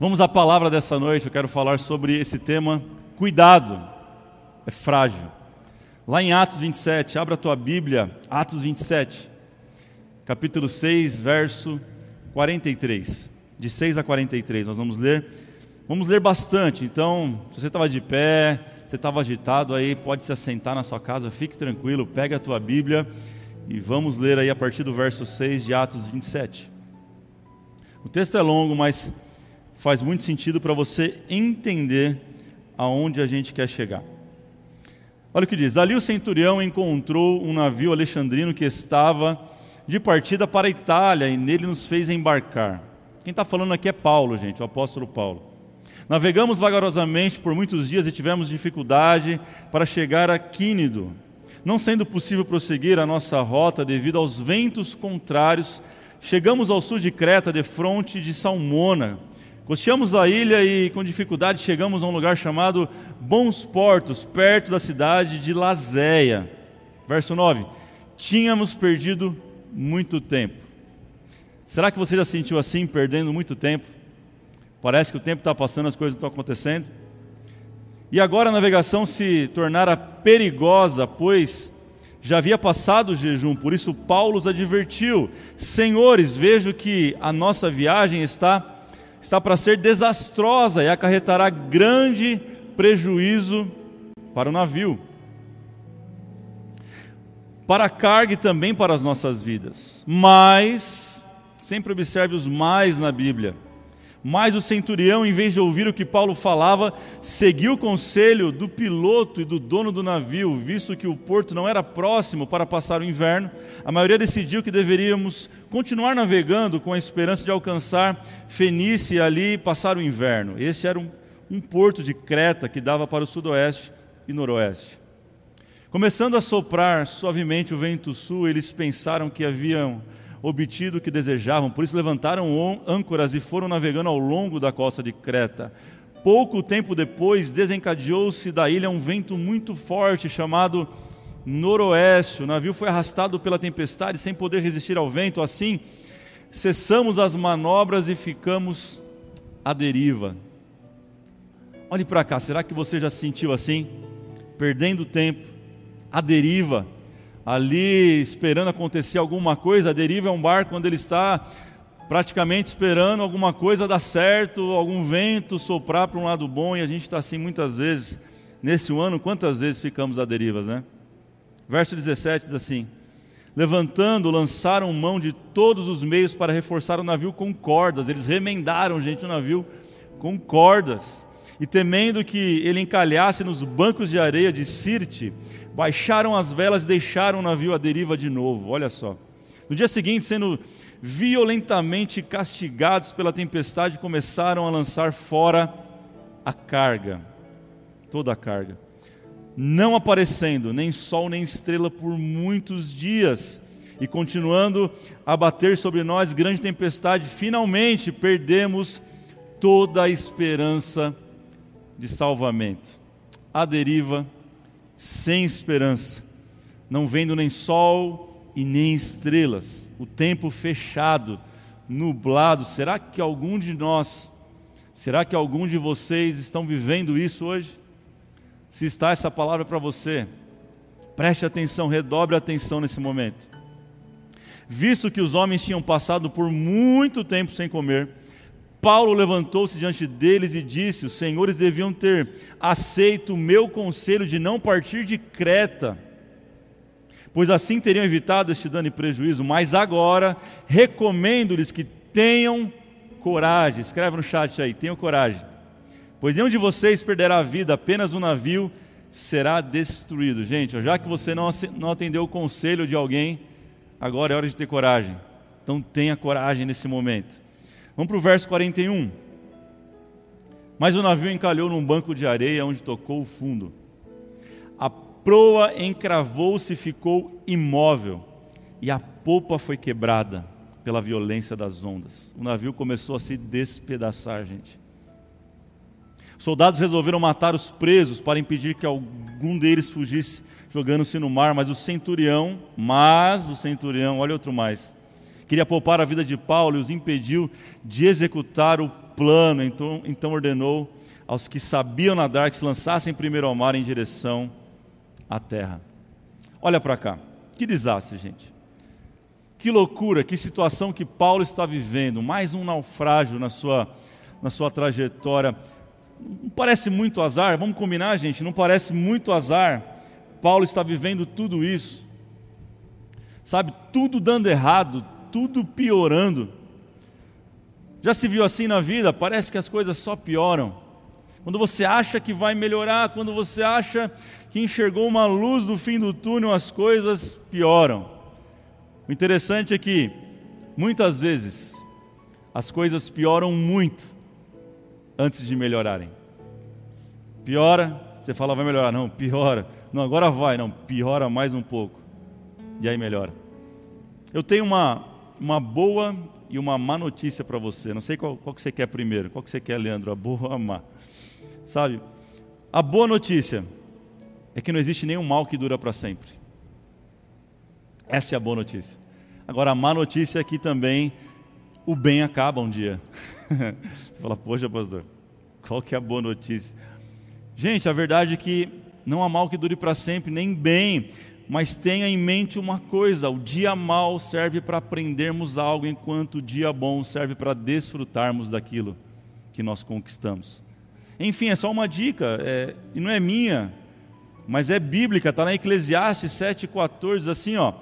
Vamos à palavra dessa noite, eu quero falar sobre esse tema, cuidado, é frágil. Lá em Atos 27, abra a tua Bíblia, Atos 27, capítulo 6, verso 43. De 6 a 43, nós vamos ler. Vamos ler bastante, então, se você estava de pé, você estava agitado aí, pode se assentar na sua casa, fique tranquilo, pega a tua Bíblia e vamos ler aí a partir do verso 6 de Atos 27. O texto é longo, mas faz muito sentido para você entender aonde a gente quer chegar. Olha o que diz: Ali o centurião encontrou um navio alexandrino que estava de partida para a Itália e nele nos fez embarcar. Quem está falando aqui é Paulo, gente, o apóstolo Paulo. Navegamos vagarosamente por muitos dias e tivemos dificuldade para chegar a Quínido, não sendo possível prosseguir a nossa rota devido aos ventos contrários. Chegamos ao sul de Creta, de fronte de Salmona, Costeamos a ilha e com dificuldade chegamos a um lugar chamado Bons Portos, perto da cidade de Lazéia. Verso 9: Tínhamos perdido muito tempo. Será que você já sentiu assim, perdendo muito tempo? Parece que o tempo está passando, as coisas estão acontecendo. E agora a navegação se tornara perigosa, pois já havia passado o jejum, por isso Paulo os advertiu: Senhores, vejo que a nossa viagem está está para ser desastrosa e acarretará grande prejuízo para o navio, para a carga e também para as nossas vidas. Mas, sempre observe os mais na Bíblia. Mas o centurião, em vez de ouvir o que Paulo falava, seguiu o conselho do piloto e do dono do navio, visto que o porto não era próximo para passar o inverno. A maioria decidiu que deveríamos continuar navegando com a esperança de alcançar Fenícia e ali passar o inverno. Este era um, um porto de Creta que dava para o sudoeste e noroeste. Começando a soprar suavemente o vento sul, eles pensaram que haviam obtido o que desejavam, por isso levantaram âncoras e foram navegando ao longo da costa de Creta. Pouco tempo depois, desencadeou-se da ilha um vento muito forte chamado noroeste. O navio foi arrastado pela tempestade sem poder resistir ao vento. Assim, cessamos as manobras e ficamos à deriva. Olhe para cá, será que você já se sentiu assim? Perdendo tempo, à deriva ali esperando acontecer alguma coisa. A deriva é um barco quando ele está praticamente esperando alguma coisa dar certo, algum vento soprar para um lado bom, e a gente está assim muitas vezes. Nesse ano, quantas vezes ficamos à deriva, né? Verso 17 diz assim: Levantando, lançaram mão de todos os meios para reforçar o navio com cordas. Eles remendaram, gente, o navio com cordas. E temendo que ele encalhasse nos bancos de areia de Sirte, baixaram as velas e deixaram o navio à deriva de novo. Olha só. No dia seguinte, sendo violentamente castigados pela tempestade, começaram a lançar fora a carga, toda a carga, não aparecendo nem sol nem estrela por muitos dias, e continuando a bater sobre nós grande tempestade, finalmente perdemos toda a esperança de salvamento. A deriva sem esperança, não vendo nem sol e nem estrelas, o tempo fechado, nublado. Será que algum de nós, será que algum de vocês estão vivendo isso hoje? Se está essa palavra para você, preste atenção, redobre a atenção nesse momento. Visto que os homens tinham passado por muito tempo sem comer, Paulo levantou-se diante deles e disse: Os senhores deviam ter aceito o meu conselho de não partir de Creta, pois assim teriam evitado este dano e prejuízo. Mas agora recomendo-lhes que tenham coragem. Escreve no chat aí: tenham coragem. Pois nenhum de vocês perderá a vida, apenas um navio será destruído. Gente, já que você não atendeu o conselho de alguém, agora é hora de ter coragem. Então tenha coragem nesse momento. Vamos para o verso 41. Mas o navio encalhou num banco de areia onde tocou o fundo. A proa encravou-se e ficou imóvel, e a popa foi quebrada pela violência das ondas. O navio começou a se despedaçar, gente. Soldados resolveram matar os presos para impedir que algum deles fugisse jogando-se no mar, mas o centurião, mas o centurião, olha outro mais, queria poupar a vida de Paulo e os impediu de executar o plano, então, então ordenou aos que sabiam nadar que se lançassem primeiro ao mar em direção à terra. Olha para cá, que desastre, gente. Que loucura, que situação que Paulo está vivendo, mais um naufrágio na sua, na sua trajetória. Não parece muito azar, vamos combinar, gente, não parece muito azar. Paulo está vivendo tudo isso, sabe, tudo dando errado, tudo piorando. Já se viu assim na vida? Parece que as coisas só pioram. Quando você acha que vai melhorar, quando você acha que enxergou uma luz no fim do túnel, as coisas pioram. O interessante é que, muitas vezes, as coisas pioram muito antes de melhorarem. Piora, você fala vai melhorar, não, piora. Não, agora vai, não, piora mais um pouco. E aí melhora. Eu tenho uma, uma boa e uma má notícia para você. Não sei qual, qual que você quer primeiro. Qual que você quer, Leandro? A boa ou a má? Sabe? A boa notícia é que não existe nenhum mal que dura para sempre. Essa é a boa notícia. Agora, a má notícia é que também o bem acaba um dia. Você fala, poxa, pastor, qual que é a boa notícia? Gente, a verdade é que não há mal que dure para sempre, nem bem. Mas tenha em mente uma coisa: o dia mau serve para aprendermos algo, enquanto o dia bom serve para desfrutarmos daquilo que nós conquistamos. Enfim, é só uma dica, é, e não é minha, mas é bíblica, está na Eclesiastes 7,14, assim, ó.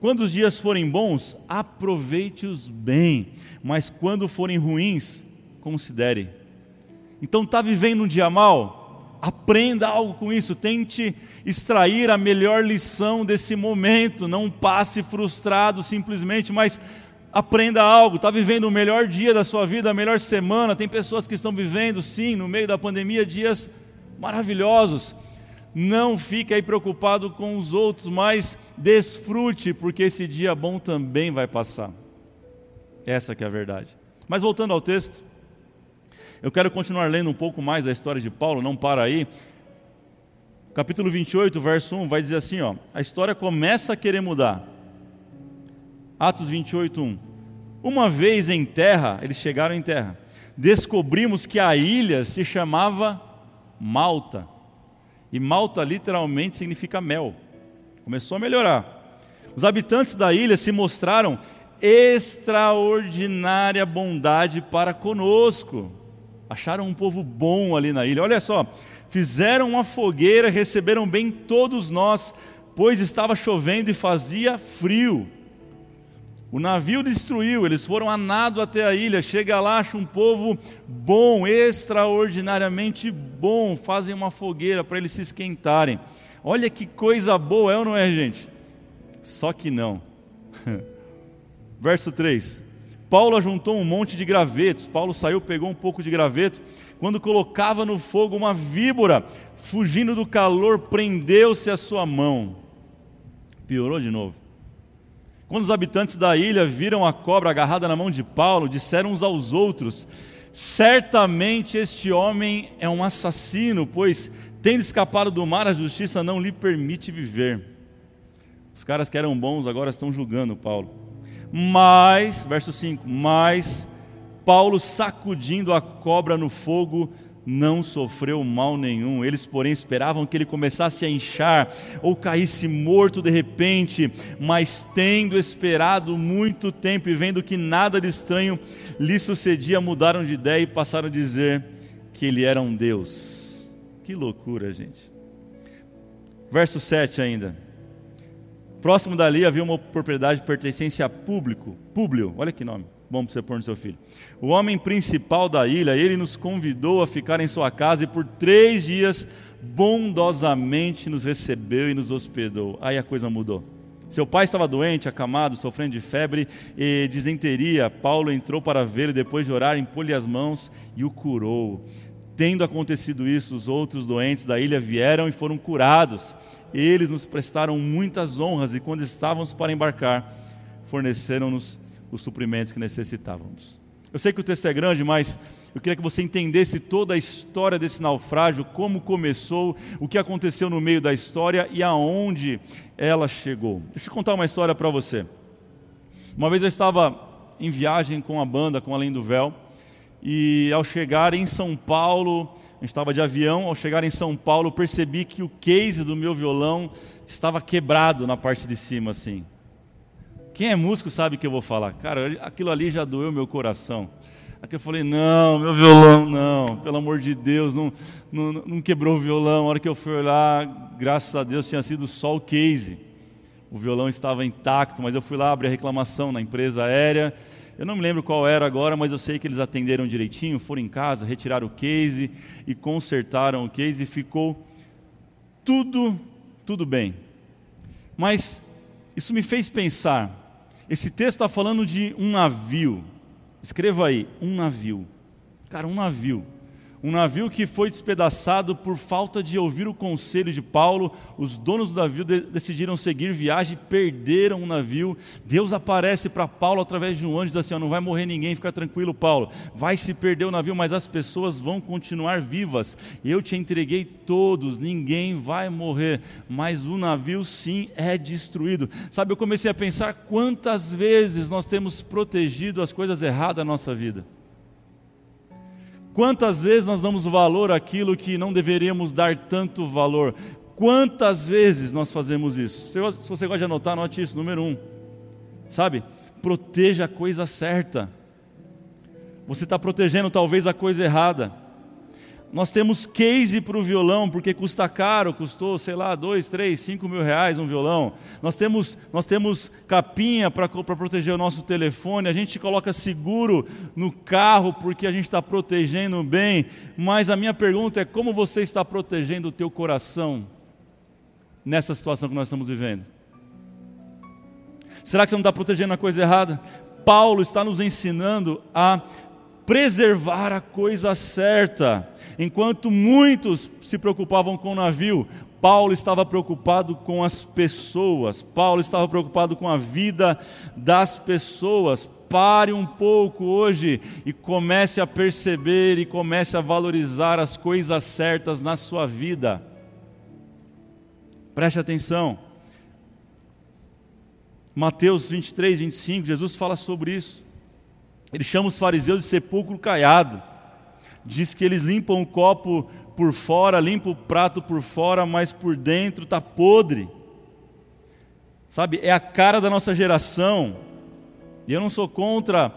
Quando os dias forem bons, aproveite-os bem, mas quando forem ruins, considere. Então, está vivendo um dia mal? Aprenda algo com isso, tente extrair a melhor lição desse momento, não passe frustrado simplesmente, mas aprenda algo. Está vivendo o melhor dia da sua vida, a melhor semana. Tem pessoas que estão vivendo, sim, no meio da pandemia, dias maravilhosos. Não fique aí preocupado com os outros, mas desfrute, porque esse dia bom também vai passar. Essa que é a verdade. Mas voltando ao texto, eu quero continuar lendo um pouco mais a história de Paulo, não para aí. Capítulo 28, verso 1, vai dizer assim: ó, a história começa a querer mudar. Atos 28, 1. Uma vez em terra, eles chegaram em terra, descobrimos que a ilha se chamava Malta. E Malta literalmente significa mel. Começou a melhorar. Os habitantes da ilha se mostraram extraordinária bondade para conosco. Acharam um povo bom ali na ilha. Olha só, fizeram uma fogueira, receberam bem todos nós, pois estava chovendo e fazia frio. O navio destruiu, eles foram a nado até a ilha. Chega lá, acha um povo bom, extraordinariamente bom. Fazem uma fogueira para eles se esquentarem. Olha que coisa boa, é ou não é, gente? Só que não. Verso 3: Paulo ajuntou um monte de gravetos. Paulo saiu, pegou um pouco de graveto. Quando colocava no fogo uma víbora, fugindo do calor, prendeu-se a sua mão. Piorou de novo. Quando os habitantes da ilha viram a cobra agarrada na mão de Paulo, disseram uns aos outros: Certamente este homem é um assassino, pois, tendo escapado do mar, a justiça não lhe permite viver. Os caras que eram bons agora estão julgando Paulo. Mas, verso 5: Mas Paulo, sacudindo a cobra no fogo, não sofreu mal nenhum. Eles, porém, esperavam que ele começasse a inchar ou caísse morto de repente, mas tendo esperado muito tempo e vendo que nada de estranho lhe sucedia, mudaram de ideia e passaram a dizer que ele era um Deus. Que loucura, gente. Verso 7 ainda. Próximo dali havia uma propriedade pertencente a público, Públio, olha que nome, bom para você pôr no seu filho. O homem principal da ilha, ele nos convidou a ficar em sua casa e por três dias bondosamente nos recebeu e nos hospedou. Aí a coisa mudou. Seu pai estava doente, acamado, sofrendo de febre e disenteria. Paulo entrou para ver e depois de orar, impôs-lhe as mãos e o curou. Tendo acontecido isso, os outros doentes da ilha vieram e foram curados. Eles nos prestaram muitas honras e, quando estávamos para embarcar, forneceram-nos os suprimentos que necessitávamos. Eu sei que o texto é grande, mas eu queria que você entendesse toda a história desse naufrágio, como começou, o que aconteceu no meio da história e aonde ela chegou. Deixa eu contar uma história para você. Uma vez eu estava em viagem com a banda, com Além do Véu, e ao chegar em São Paulo, gente estava de avião, ao chegar em São Paulo, percebi que o case do meu violão estava quebrado na parte de cima, assim. Quem é músico sabe o que eu vou falar. Cara, aquilo ali já doeu meu coração. Aqui eu falei, não, meu violão, não, pelo amor de Deus, não, não, não quebrou o violão. A hora que eu fui olhar, graças a Deus, tinha sido só o case. O violão estava intacto, mas eu fui lá abrir a reclamação na empresa aérea. Eu não me lembro qual era agora, mas eu sei que eles atenderam direitinho, foram em casa, retiraram o case e consertaram o case e ficou tudo, tudo bem. Mas isso me fez pensar. Esse texto está falando de um navio. Escreva aí, um navio. Cara, um navio. Um navio que foi despedaçado por falta de ouvir o conselho de Paulo. Os donos do navio de decidiram seguir viagem, perderam o navio. Deus aparece para Paulo através de um anjo diz assim: Não vai morrer ninguém, fica tranquilo, Paulo. Vai se perder o navio, mas as pessoas vão continuar vivas. Eu te entreguei todos, ninguém vai morrer. Mas o navio sim é destruído. Sabe, eu comecei a pensar quantas vezes nós temos protegido as coisas erradas da nossa vida. Quantas vezes nós damos valor àquilo que não deveríamos dar tanto valor? Quantas vezes nós fazemos isso? Se você gosta de anotar, anote isso. Número um, sabe? Proteja a coisa certa. Você está protegendo talvez a coisa errada. Nós temos case para o violão, porque custa caro, custou, sei lá, dois, três, cinco mil reais um violão. Nós temos, nós temos capinha para proteger o nosso telefone, a gente coloca seguro no carro porque a gente está protegendo bem. Mas a minha pergunta é como você está protegendo o teu coração nessa situação que nós estamos vivendo? Será que você não está protegendo a coisa errada? Paulo está nos ensinando a preservar a coisa certa. Enquanto muitos se preocupavam com o navio, Paulo estava preocupado com as pessoas, Paulo estava preocupado com a vida das pessoas. Pare um pouco hoje e comece a perceber e comece a valorizar as coisas certas na sua vida. Preste atenção. Mateus 23, 25, Jesus fala sobre isso. Ele chama os fariseus de sepulcro caiado. Diz que eles limpam o copo por fora, limpam o prato por fora, mas por dentro está podre. Sabe, é a cara da nossa geração. E eu não sou contra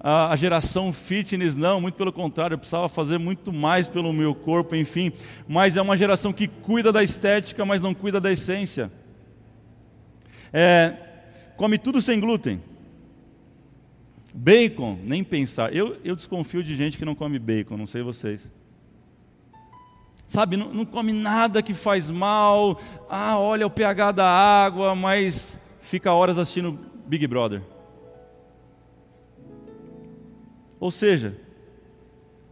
a, a geração fitness, não, muito pelo contrário, eu precisava fazer muito mais pelo meu corpo, enfim. Mas é uma geração que cuida da estética, mas não cuida da essência. É, come tudo sem glúten. Bacon, nem pensar. Eu, eu desconfio de gente que não come bacon, não sei vocês. Sabe, não, não come nada que faz mal. Ah, olha o pH da água, mas fica horas assistindo Big Brother. Ou seja,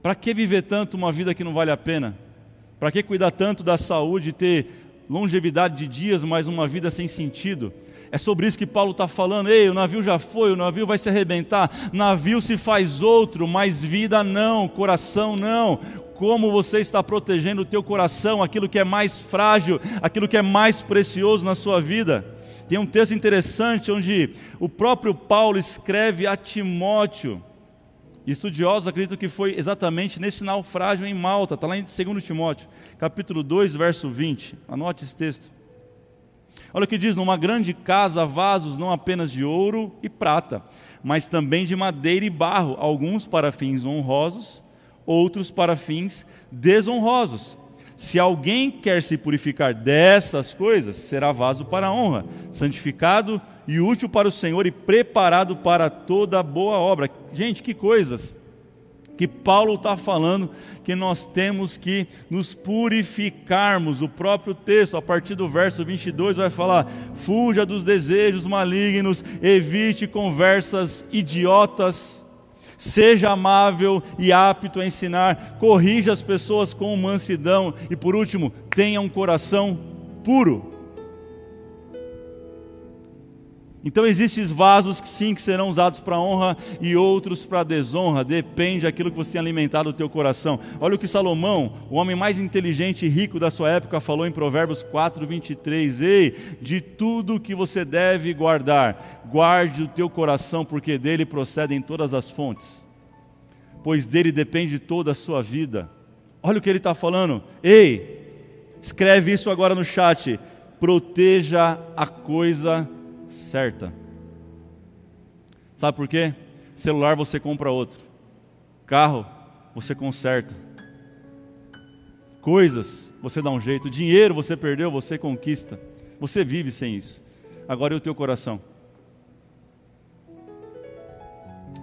para que viver tanto uma vida que não vale a pena? Para que cuidar tanto da saúde, ter longevidade de dias, mas uma vida sem sentido? É sobre isso que Paulo está falando. Ei, o navio já foi, o navio vai se arrebentar. Navio se faz outro, mas vida não, coração não. Como você está protegendo o teu coração, aquilo que é mais frágil, aquilo que é mais precioso na sua vida? Tem um texto interessante onde o próprio Paulo escreve a Timóteo. Estudiosos acreditam que foi exatamente nesse naufrágio em Malta, está lá em 2 Timóteo, capítulo 2, verso 20. Anote esse texto. Olha o que diz: numa grande casa, vasos não apenas de ouro e prata, mas também de madeira e barro, alguns para fins honrosos, outros para fins desonrosos. Se alguém quer se purificar dessas coisas, será vaso para honra, santificado e útil para o Senhor e preparado para toda boa obra. Gente, que coisas! Que Paulo está falando que nós temos que nos purificarmos. O próprio texto, a partir do verso 22, vai falar: fuja dos desejos malignos, evite conversas idiotas, seja amável e apto a ensinar, corrija as pessoas com mansidão e, por último, tenha um coração puro. Então existem vasos que sim que serão usados para honra e outros para desonra, depende daquilo que você tem alimentado o teu coração. Olha o que Salomão, o homem mais inteligente e rico da sua época, falou em Provérbios 4:23, ei, de tudo que você deve guardar, guarde o teu coração, porque dele procedem todas as fontes. pois dele depende toda a sua vida. Olha o que ele está falando. Ei, escreve isso agora no chat. Proteja a coisa certa. Sabe por quê? Celular você compra outro. Carro você conserta. Coisas você dá um jeito. Dinheiro você perdeu, você conquista. Você vive sem isso. Agora e o teu coração?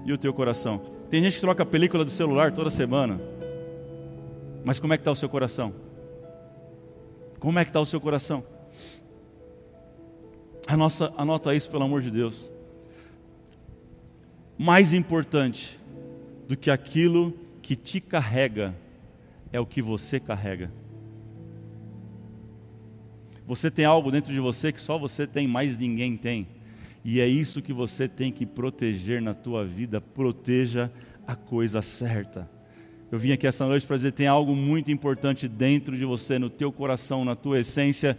E o teu coração? Tem gente que troca a película do celular toda semana. Mas como é que está o seu coração? Como é que está o seu coração? Anota, anota isso, pelo amor de Deus. Mais importante do que aquilo que te carrega é o que você carrega. Você tem algo dentro de você que só você tem, mais ninguém tem. E é isso que você tem que proteger na tua vida. Proteja a coisa certa. Eu vim aqui essa noite para dizer: tem algo muito importante dentro de você, no teu coração, na tua essência.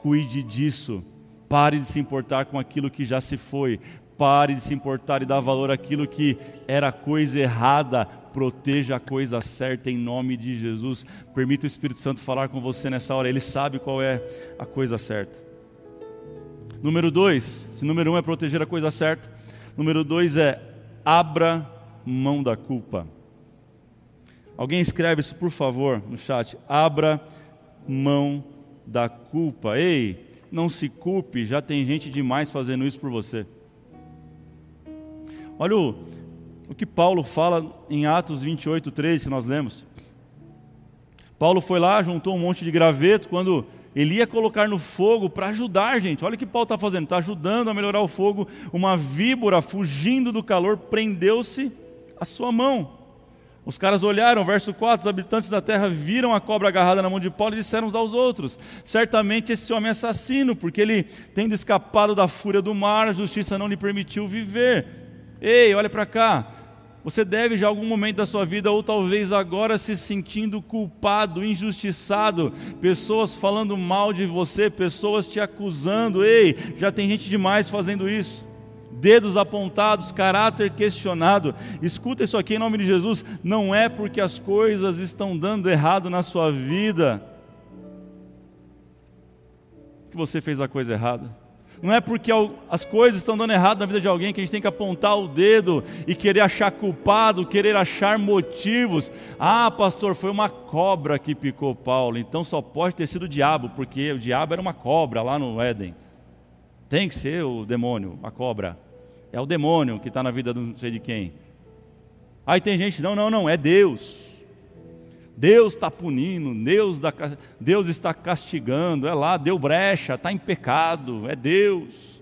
Cuide disso. Pare de se importar com aquilo que já se foi. Pare de se importar e dar valor àquilo que era coisa errada. Proteja a coisa certa em nome de Jesus. Permita o Espírito Santo falar com você nessa hora. Ele sabe qual é a coisa certa. Número dois, se número um é proteger a coisa certa, número dois é abra mão da culpa. Alguém escreve isso, por favor, no chat. Abra mão da culpa. Ei, não se culpe, já tem gente demais fazendo isso por você. Olha o, o que Paulo fala em Atos 28, 3, que nós lemos. Paulo foi lá, juntou um monte de graveto, quando ele ia colocar no fogo para ajudar, gente. Olha o que Paulo está fazendo, está ajudando a melhorar o fogo. Uma víbora, fugindo do calor, prendeu-se a sua mão. Os caras olharam, verso 4: os habitantes da terra viram a cobra agarrada na mão de Paulo e disseram uns aos outros: Certamente esse homem é assassino, porque ele, tendo escapado da fúria do mar, a justiça não lhe permitiu viver. Ei, olha para cá. Você deve já algum momento da sua vida, ou talvez agora, se sentindo culpado, injustiçado, pessoas falando mal de você, pessoas te acusando. Ei, já tem gente demais fazendo isso. Dedos apontados, caráter questionado. Escuta isso aqui em nome de Jesus. Não é porque as coisas estão dando errado na sua vida que você fez a coisa errada. Não é porque as coisas estão dando errado na vida de alguém que a gente tem que apontar o dedo e querer achar culpado, querer achar motivos. Ah, pastor, foi uma cobra que picou Paulo, então só pode ter sido o diabo, porque o diabo era uma cobra lá no Éden. Tem que ser o demônio, a cobra. É o demônio que está na vida de não sei de quem. Aí tem gente, não, não, não, é Deus. Deus está punindo, Deus, da, Deus está castigando, é lá, deu brecha, está em pecado, é Deus.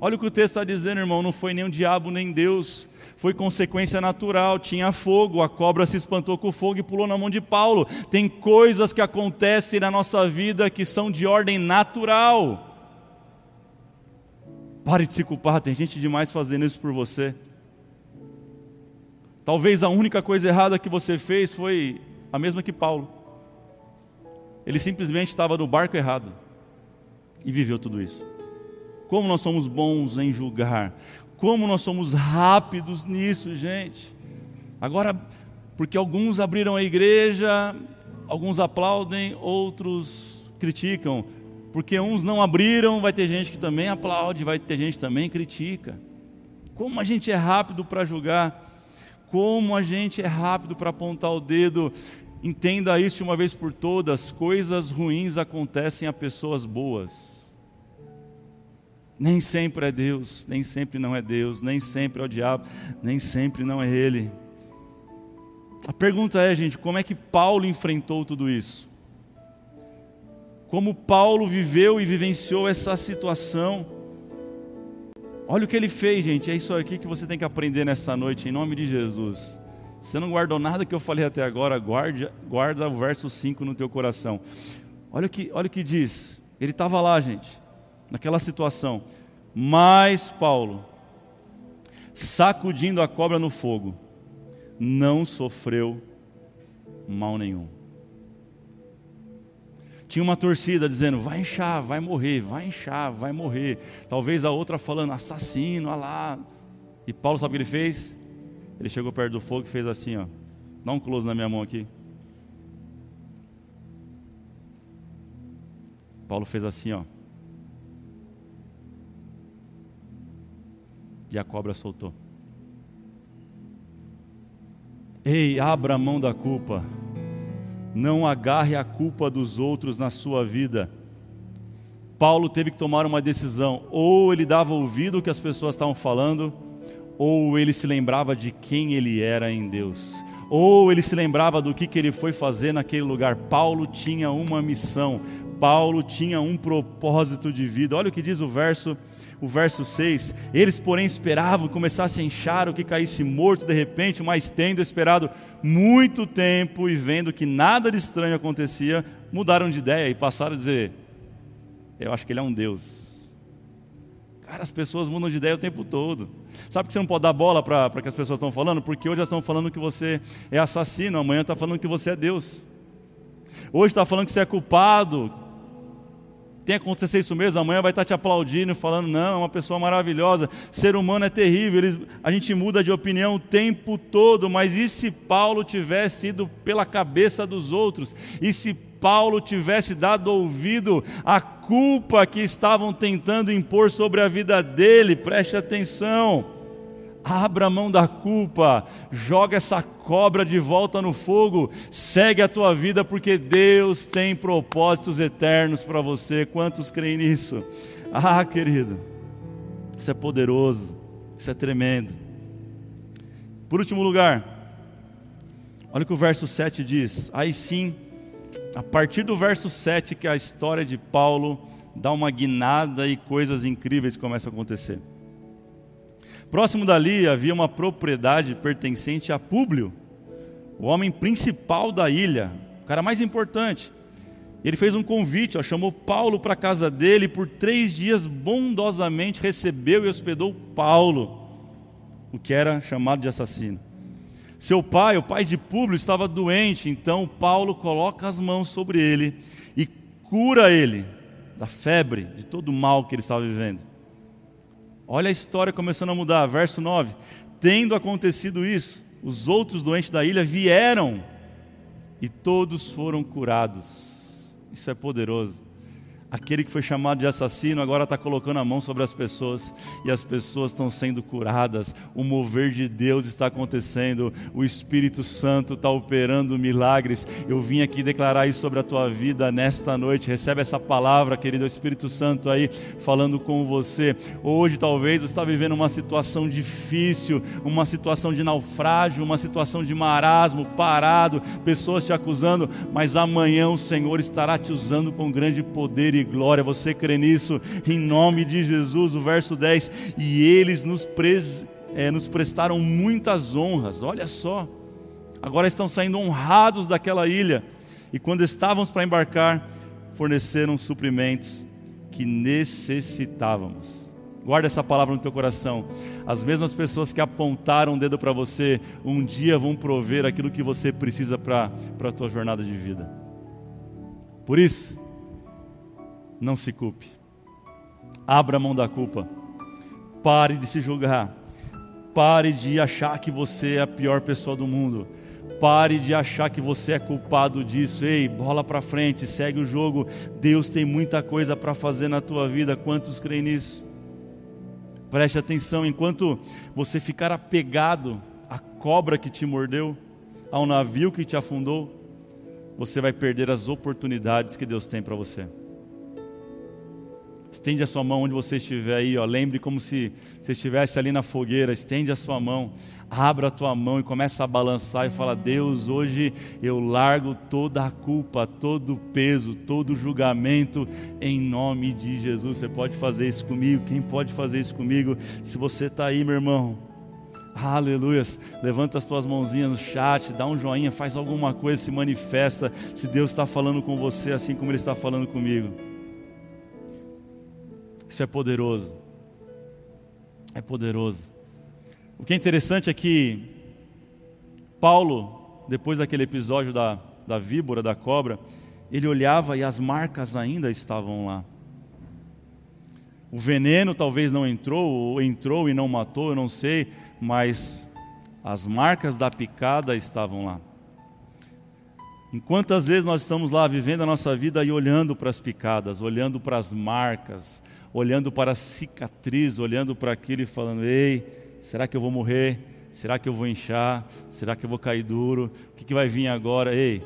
Olha o que o texto está dizendo, irmão, não foi nem o diabo nem Deus, foi consequência natural, tinha fogo, a cobra se espantou com o fogo e pulou na mão de Paulo. Tem coisas que acontecem na nossa vida que são de ordem natural. Pare de se culpar, tem gente demais fazendo isso por você. Talvez a única coisa errada que você fez foi a mesma que Paulo. Ele simplesmente estava no barco errado e viveu tudo isso. Como nós somos bons em julgar, como nós somos rápidos nisso, gente. Agora, porque alguns abriram a igreja, alguns aplaudem, outros criticam. Porque uns não abriram, vai ter gente que também aplaude, vai ter gente que também critica. Como a gente é rápido para julgar, como a gente é rápido para apontar o dedo. Entenda isso uma vez por todas: coisas ruins acontecem a pessoas boas. Nem sempre é Deus, nem sempre não é Deus, nem sempre é o diabo, nem sempre não é Ele. A pergunta é, gente, como é que Paulo enfrentou tudo isso? Como Paulo viveu e vivenciou essa situação? Olha o que ele fez, gente. É isso aqui que você tem que aprender nessa noite, em nome de Jesus. Você não guardou nada que eu falei até agora, guarde, guarda o verso 5 no teu coração. Olha o que, olha o que diz. Ele estava lá, gente, naquela situação. Mas Paulo, sacudindo a cobra no fogo, não sofreu mal nenhum. Tinha uma torcida dizendo: vai inchar, vai morrer, vai inchar, vai morrer. Talvez a outra falando: assassino, olha lá. E Paulo sabe o que ele fez? Ele chegou perto do fogo e fez assim, ó. Dá um close na minha mão aqui. Paulo fez assim, ó. E a cobra soltou. Ei, abra a mão da culpa. Não agarre a culpa dos outros na sua vida. Paulo teve que tomar uma decisão: ou ele dava ouvido ao que as pessoas estavam falando, ou ele se lembrava de quem ele era em Deus, ou ele se lembrava do que, que ele foi fazer naquele lugar. Paulo tinha uma missão, Paulo tinha um propósito de vida. Olha o que diz o verso, o verso 6. Eles, porém, esperavam que começasse a inchar o que caísse morto de repente, mas tendo esperado muito tempo e vendo que nada de estranho acontecia, mudaram de ideia e passaram a dizer: Eu acho que ele é um Deus. Cara, as pessoas mudam de ideia o tempo todo. Sabe que você não pode dar bola para que as pessoas estão falando? Porque hoje elas estão falando que você é assassino, amanhã está falando que você é Deus. Hoje está falando que você é culpado, tem acontecer isso mesmo, amanhã vai estar te aplaudindo, falando, não, é uma pessoa maravilhosa, ser humano é terrível, eles, a gente muda de opinião o tempo todo, mas e se Paulo tivesse ido pela cabeça dos outros? E se Paulo tivesse dado ouvido à culpa que estavam tentando impor sobre a vida dele? Preste atenção. Abra a mão da culpa, joga essa cobra de volta no fogo, segue a tua vida, porque Deus tem propósitos eternos para você. Quantos creem nisso? Ah, querido, isso é poderoso, isso é tremendo. Por último lugar, olha o que o verso 7 diz. Aí sim, a partir do verso 7 que a história de Paulo dá uma guinada e coisas incríveis começam a acontecer. Próximo dali havia uma propriedade pertencente a Públio, o homem principal da ilha, o cara mais importante. Ele fez um convite, ó, chamou Paulo para a casa dele e por três dias bondosamente recebeu e hospedou Paulo, o que era chamado de assassino. Seu pai, o pai de Públio, estava doente, então Paulo coloca as mãos sobre ele e cura ele da febre, de todo o mal que ele estava vivendo. Olha a história começando a mudar. Verso 9: Tendo acontecido isso, os outros doentes da ilha vieram e todos foram curados. Isso é poderoso. Aquele que foi chamado de assassino agora está colocando a mão sobre as pessoas e as pessoas estão sendo curadas. O mover de Deus está acontecendo. O Espírito Santo está operando milagres. Eu vim aqui declarar isso sobre a tua vida nesta noite. Recebe essa palavra, querido. Espírito Santo aí falando com você. Hoje, talvez, você está vivendo uma situação difícil, uma situação de naufrágio, uma situação de marasmo, parado, pessoas te acusando, mas amanhã o Senhor estará te usando com grande poder e glória. Você crê nisso? Em nome de Jesus, o verso 10. E eles nos, pres, é, nos prestaram muitas honras. Olha só. Agora estão saindo honrados daquela ilha. E quando estávamos para embarcar, forneceram suprimentos que necessitávamos. Guarda essa palavra no teu coração. As mesmas pessoas que apontaram o dedo para você, um dia vão prover aquilo que você precisa para a tua jornada de vida. Por isso, não se culpe. Abra a mão da culpa. Pare de se julgar. Pare de achar que você é a pior pessoa do mundo. Pare de achar que você é culpado disso. Ei, bola para frente, segue o jogo. Deus tem muita coisa para fazer na tua vida. Quantos creem nisso? Preste atenção, enquanto você ficar apegado à cobra que te mordeu, ao navio que te afundou, você vai perder as oportunidades que Deus tem para você. Estende a sua mão onde você estiver aí, ó. Lembre como se você estivesse ali na fogueira. Estende a sua mão, abra a tua mão e começa a balançar e fala: Deus, hoje eu largo toda a culpa, todo o peso, todo o julgamento em nome de Jesus. Você pode fazer isso comigo? Quem pode fazer isso comigo? Se você está aí, meu irmão. Aleluias. Levanta as tuas mãozinhas no chat, dá um joinha, faz alguma coisa, se manifesta. Se Deus está falando com você assim como Ele está falando comigo. Isso é poderoso. É poderoso. O que é interessante é que Paulo, depois daquele episódio da, da víbora, da cobra, ele olhava e as marcas ainda estavam lá. O veneno talvez não entrou, ou entrou e não matou, eu não sei, mas as marcas da picada estavam lá. Em quantas vezes nós estamos lá vivendo a nossa vida e olhando para as picadas, olhando para as marcas, olhando para a cicatriz, olhando para aquilo e falando: ei, será que eu vou morrer? Será que eu vou inchar? Será que eu vou cair duro? O que, que vai vir agora? Ei,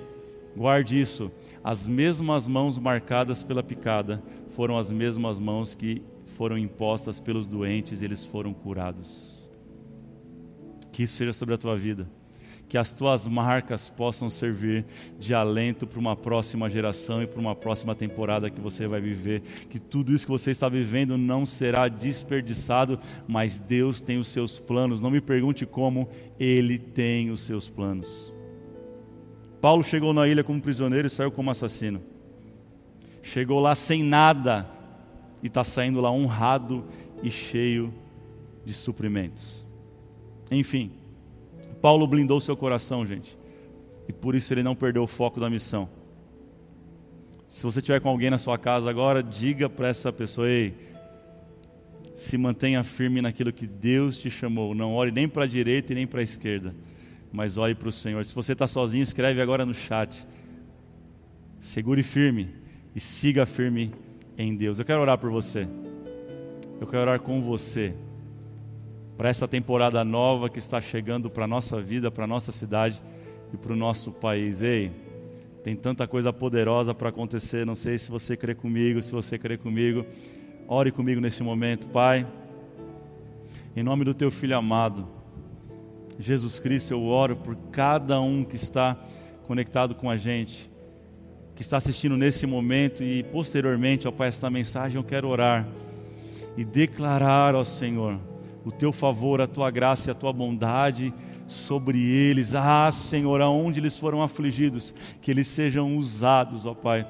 guarde isso. As mesmas mãos marcadas pela picada foram as mesmas mãos que foram impostas pelos doentes e eles foram curados. Que isso seja sobre a tua vida que as tuas marcas possam servir de alento para uma próxima geração e para uma próxima temporada que você vai viver. Que tudo isso que você está vivendo não será desperdiçado, mas Deus tem os seus planos. Não me pergunte como, Ele tem os seus planos. Paulo chegou na ilha como prisioneiro e saiu como assassino. Chegou lá sem nada e está saindo lá honrado e cheio de suprimentos. Enfim. Paulo blindou seu coração, gente. E por isso ele não perdeu o foco da missão. Se você tiver com alguém na sua casa agora, diga para essa pessoa: ei, se mantenha firme naquilo que Deus te chamou. Não olhe nem para a direita e nem para a esquerda, mas olhe para o Senhor. Se você está sozinho, escreve agora no chat. Segure firme e siga firme em Deus. Eu quero orar por você. Eu quero orar com você para essa temporada nova que está chegando para a nossa vida, para a nossa cidade e para o nosso país. Ei, tem tanta coisa poderosa para acontecer. Não sei se você crê comigo, se você crê comigo. Ore comigo nesse momento, Pai. Em nome do Teu Filho amado, Jesus Cristo, eu oro por cada um que está conectado com a gente, que está assistindo nesse momento e posteriormente, ó Pai, esta mensagem eu quero orar e declarar ao Senhor o teu favor, a tua graça e a tua bondade sobre eles. Ah, Senhor, aonde eles foram afligidos, que eles sejam usados, ó Pai.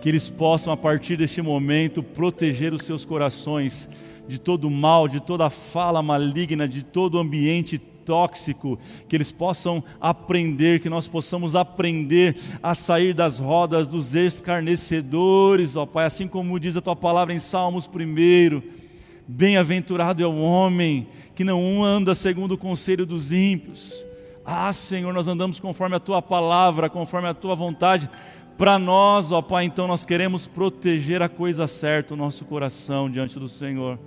Que eles possam, a partir deste momento, proteger os seus corações de todo mal, de toda fala maligna, de todo ambiente tóxico, que eles possam aprender, que nós possamos aprender a sair das rodas dos escarnecedores, ó Pai, assim como diz a tua palavra em Salmos 1 Bem-aventurado é o homem que não anda segundo o conselho dos ímpios. Ah, Senhor, nós andamos conforme a tua palavra, conforme a tua vontade. Para nós, ó Pai, então nós queremos proteger a coisa certa, o nosso coração diante do Senhor.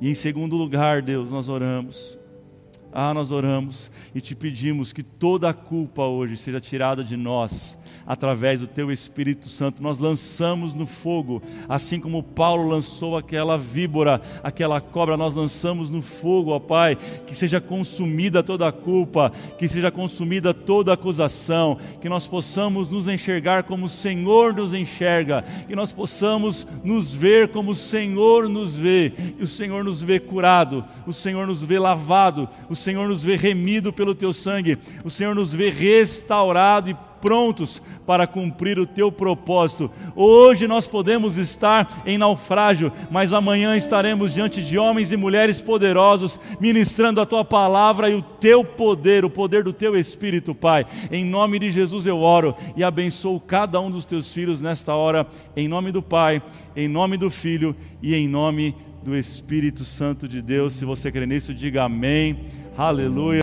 E em segundo lugar, Deus, nós oramos. Ah, nós oramos e te pedimos que toda a culpa hoje seja tirada de nós através do teu Espírito Santo. Nós lançamos no fogo, assim como Paulo lançou aquela víbora, aquela cobra, nós lançamos no fogo, ó Pai, que seja consumida toda a culpa, que seja consumida toda a acusação, que nós possamos nos enxergar como o Senhor nos enxerga, que nós possamos nos ver como o Senhor nos vê, e o Senhor nos vê curado, o Senhor nos vê lavado, o Senhor nos vê remido pelo teu sangue, o Senhor nos vê restaurado e prontos para cumprir o teu propósito. Hoje nós podemos estar em naufrágio, mas amanhã estaremos diante de homens e mulheres poderosos, ministrando a tua palavra e o teu poder, o poder do teu Espírito, Pai. Em nome de Jesus eu oro e abençoo cada um dos teus filhos nesta hora, em nome do Pai, em nome do Filho e em nome do Espírito Santo de Deus. Se você crê nisso, diga amém. Aleluia.